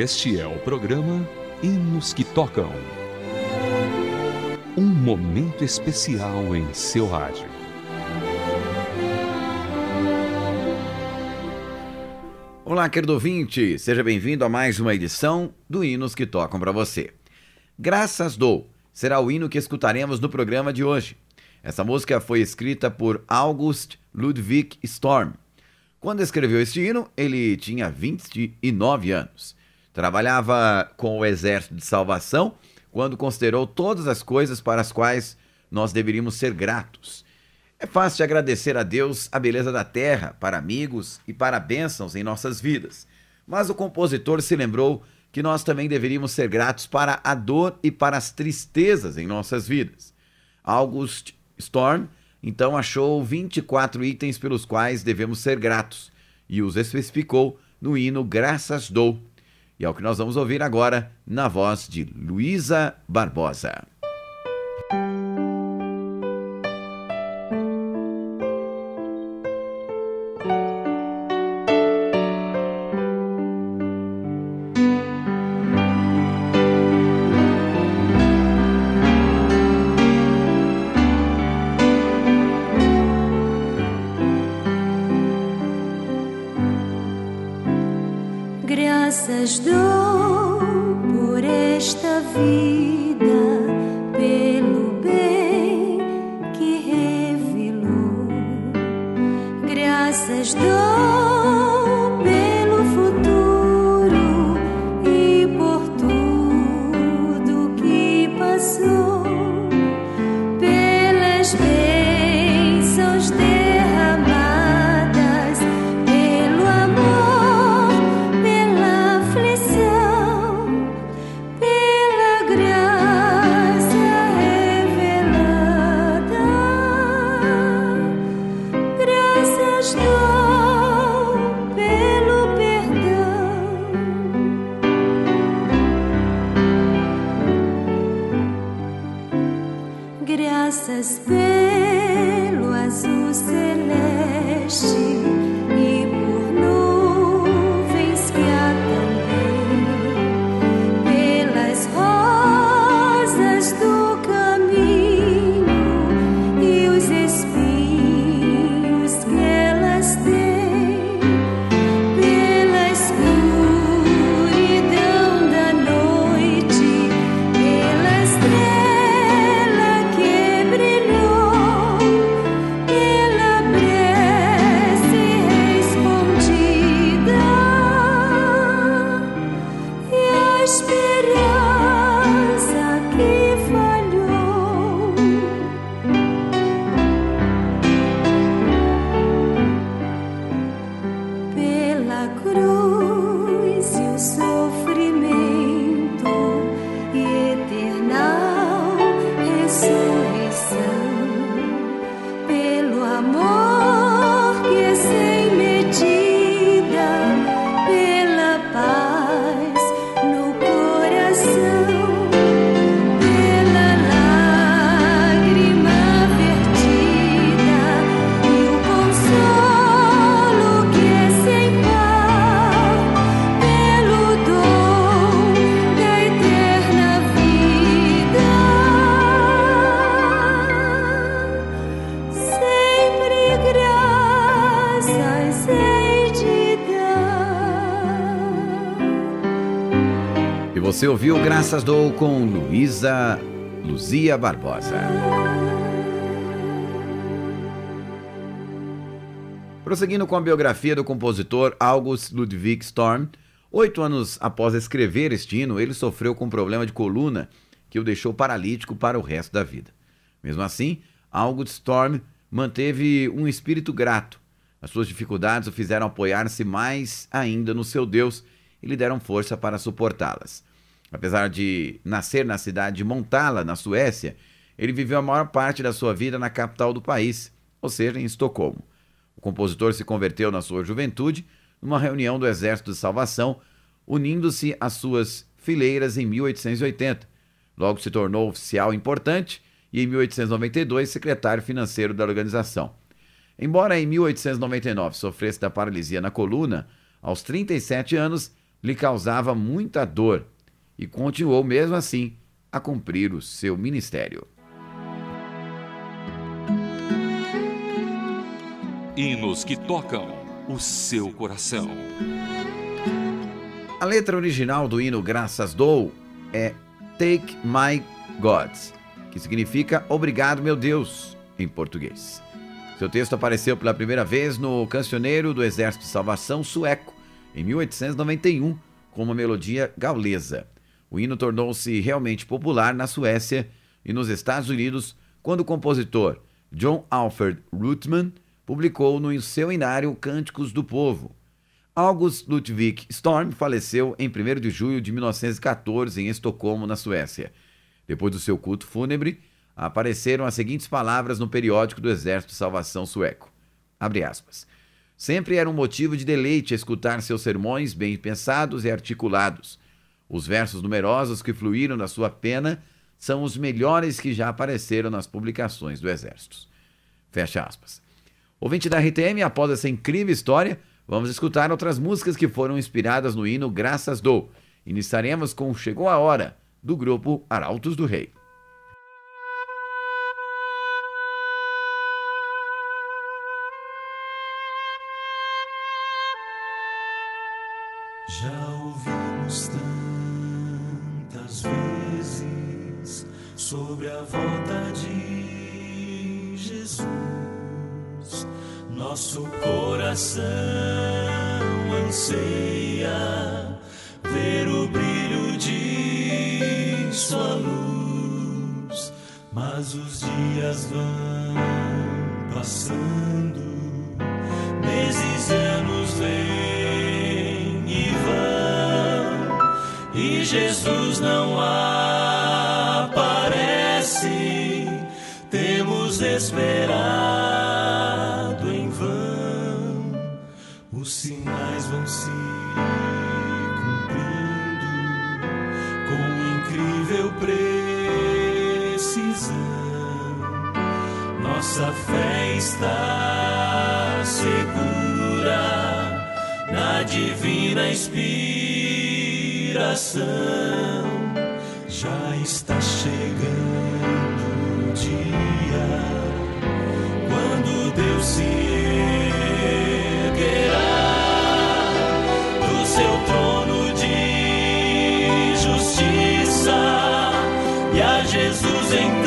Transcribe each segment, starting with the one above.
Este é o programa Hinos que Tocam. Um momento especial em seu rádio. Olá, querido ouvinte, seja bem-vindo a mais uma edição do Hinos que Tocam para você. Graças dou será o hino que escutaremos no programa de hoje. Essa música foi escrita por August Ludwig Storm. Quando escreveu este hino, ele tinha 29 anos. Trabalhava com o Exército de Salvação quando considerou todas as coisas para as quais nós deveríamos ser gratos. É fácil agradecer a Deus a beleza da terra, para amigos e para bênçãos em nossas vidas. Mas o compositor se lembrou que nós também deveríamos ser gratos para a dor e para as tristezas em nossas vidas. August Storm então achou 24 itens pelos quais devemos ser gratos e os especificou no hino Graças Dou, e é o que nós vamos ouvir agora na voz de Luísa Barbosa. Graças você ouviu Graças Dou com Luísa Luzia Barbosa. Prosseguindo com a biografia do compositor August Ludwig Storm, oito anos após escrever este hino, ele sofreu com um problema de coluna que o deixou paralítico para o resto da vida. Mesmo assim, August Storm manteve um espírito grato. As suas dificuldades o fizeram apoiar-se mais ainda no seu Deus e lhe deram força para suportá-las. Apesar de nascer na cidade de Montala, na Suécia, ele viveu a maior parte da sua vida na capital do país, ou seja, em Estocolmo. O compositor se converteu na sua juventude numa reunião do Exército de Salvação, unindo-se às suas fileiras em 1880. Logo se tornou oficial importante e, em 1892, secretário financeiro da organização. Embora em 1899 sofresse da paralisia na coluna, aos 37 anos, lhe causava muita dor e continuou mesmo assim a cumprir o seu ministério. Hinos que tocam o seu coração. A letra original do hino Graças Dou é Take My Gods, que significa Obrigado, meu Deus, em português. Seu texto apareceu pela primeira vez no Cancioneiro do Exército de Salvação sueco, em 1891, com uma melodia gaulesa. O hino tornou-se realmente popular na Suécia e nos Estados Unidos quando o compositor John Alfred Rutman publicou no seu inário Cânticos do Povo. August Ludwig Storm faleceu em 1 de julho de 1914 em Estocolmo, na Suécia. Depois do seu culto fúnebre, apareceram as seguintes palavras no periódico do Exército de Salvação Sueco. Abre aspas. Sempre era um motivo de deleite escutar seus sermões bem pensados e articulados. Os versos numerosos que fluíram da sua pena são os melhores que já apareceram nas publicações do Exército. Fecha aspas. Ouvinte da RTM, após essa incrível história, vamos escutar outras músicas que foram inspiradas no hino Graças Dou. Iniciaremos com Chegou a Hora, do grupo Arautos do Rei. Anseia ver o brilho de Sua luz, mas os dias vão passando, meses e anos vêm e vão, e Jesus não aparece. Temos esperado Nossa fé está segura na divina inspiração. Já está chegando o dia quando Deus se erguerá do seu trono de justiça e a Jesus então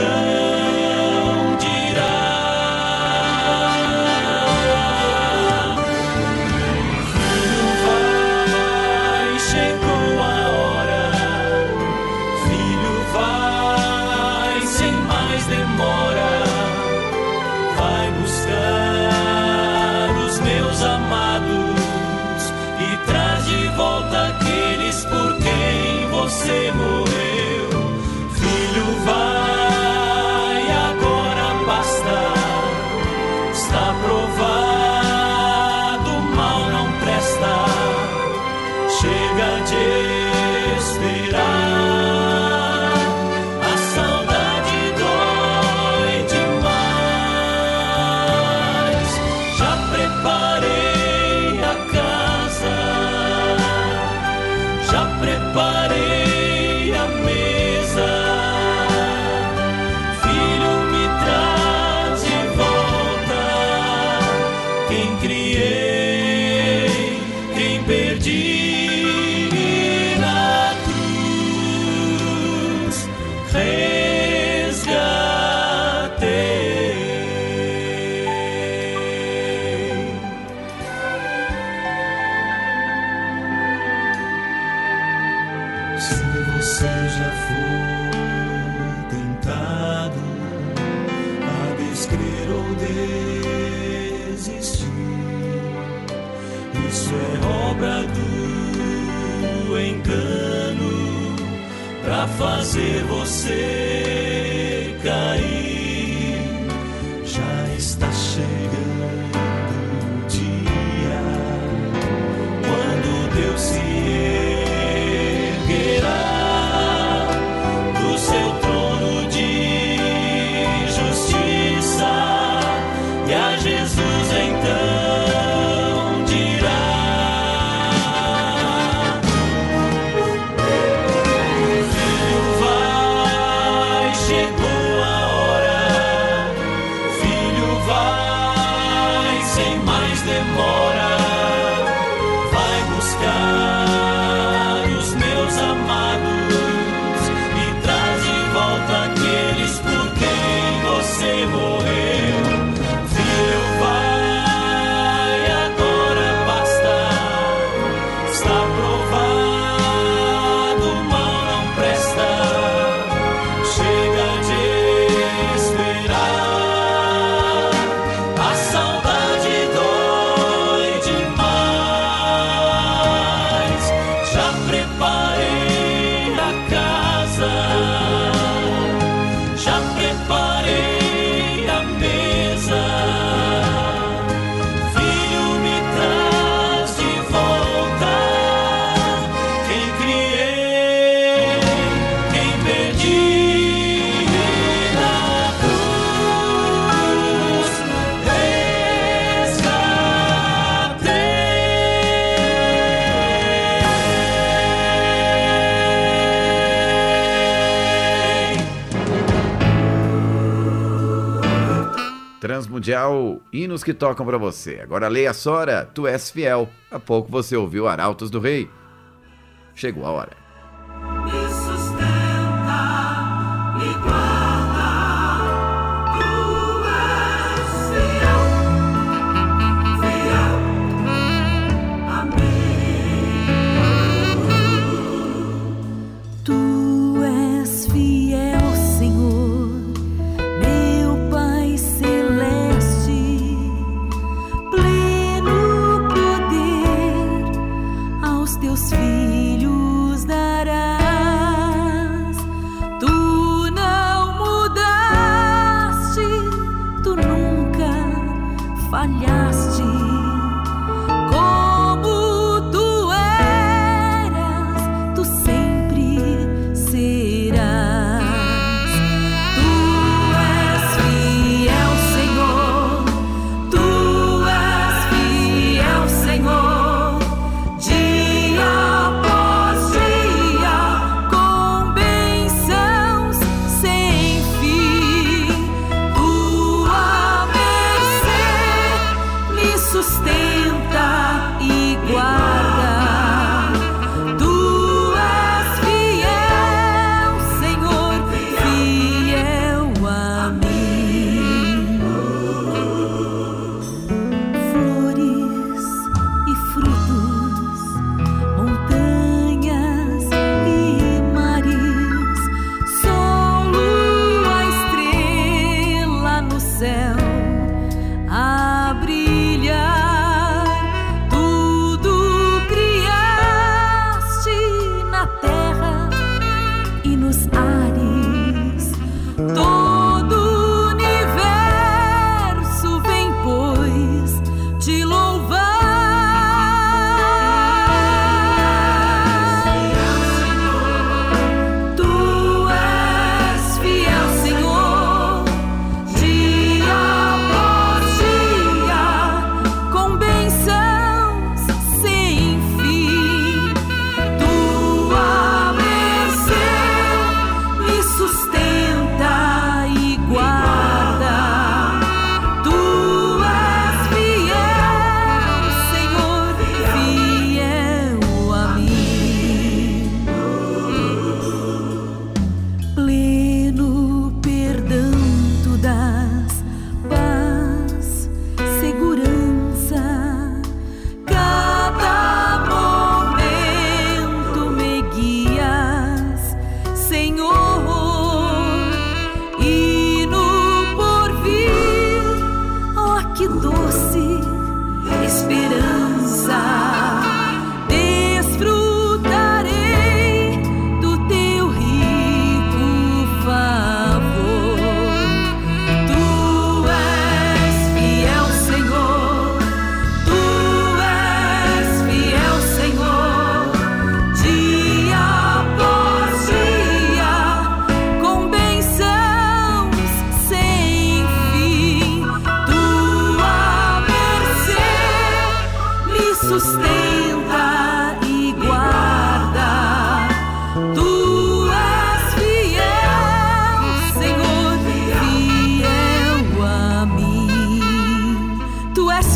Transmundial, hinos que tocam para você. Agora leia Sora, tu és fiel. Há pouco você ouviu Arautos do Rei. Chegou a hora.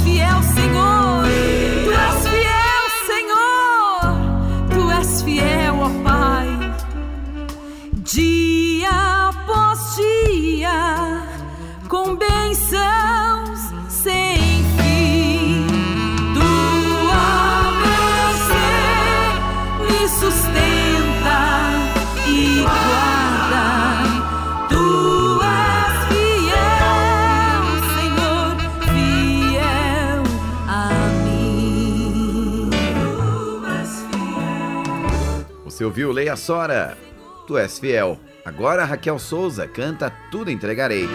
fiel, Senhor. Você ouviu Leia Sora? Tu és fiel. Agora Raquel Souza canta Tudo Entregarei.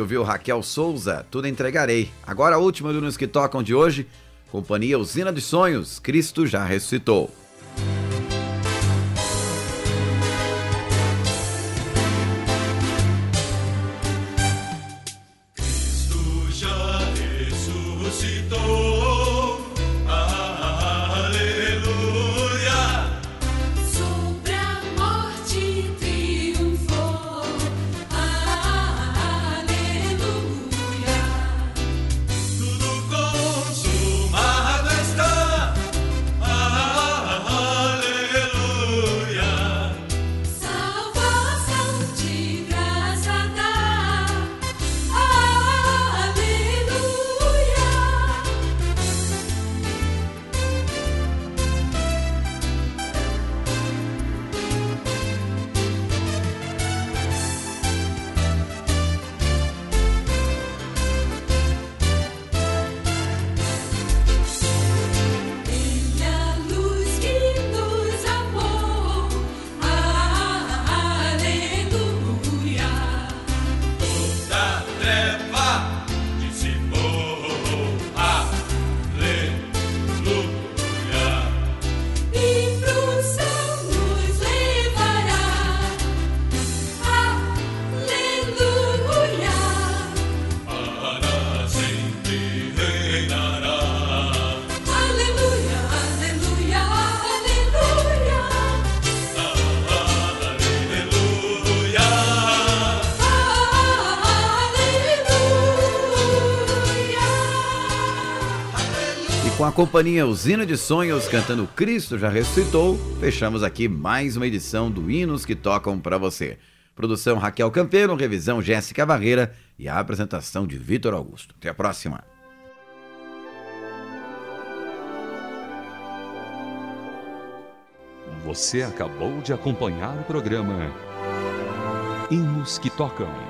Ouviu Raquel Souza, Tudo Entregarei. Agora a última do Nos Que Tocam de hoje, Companhia Usina de Sonhos, Cristo já ressuscitou. Companhia Usina de Sonhos cantando Cristo já ressuscitou, fechamos aqui mais uma edição do Hinos que Tocam para você. Produção Raquel Campeiro, revisão Jéssica Barreira e a apresentação de Vitor Augusto. Até a próxima. Você acabou de acompanhar o programa Hinos que Tocam.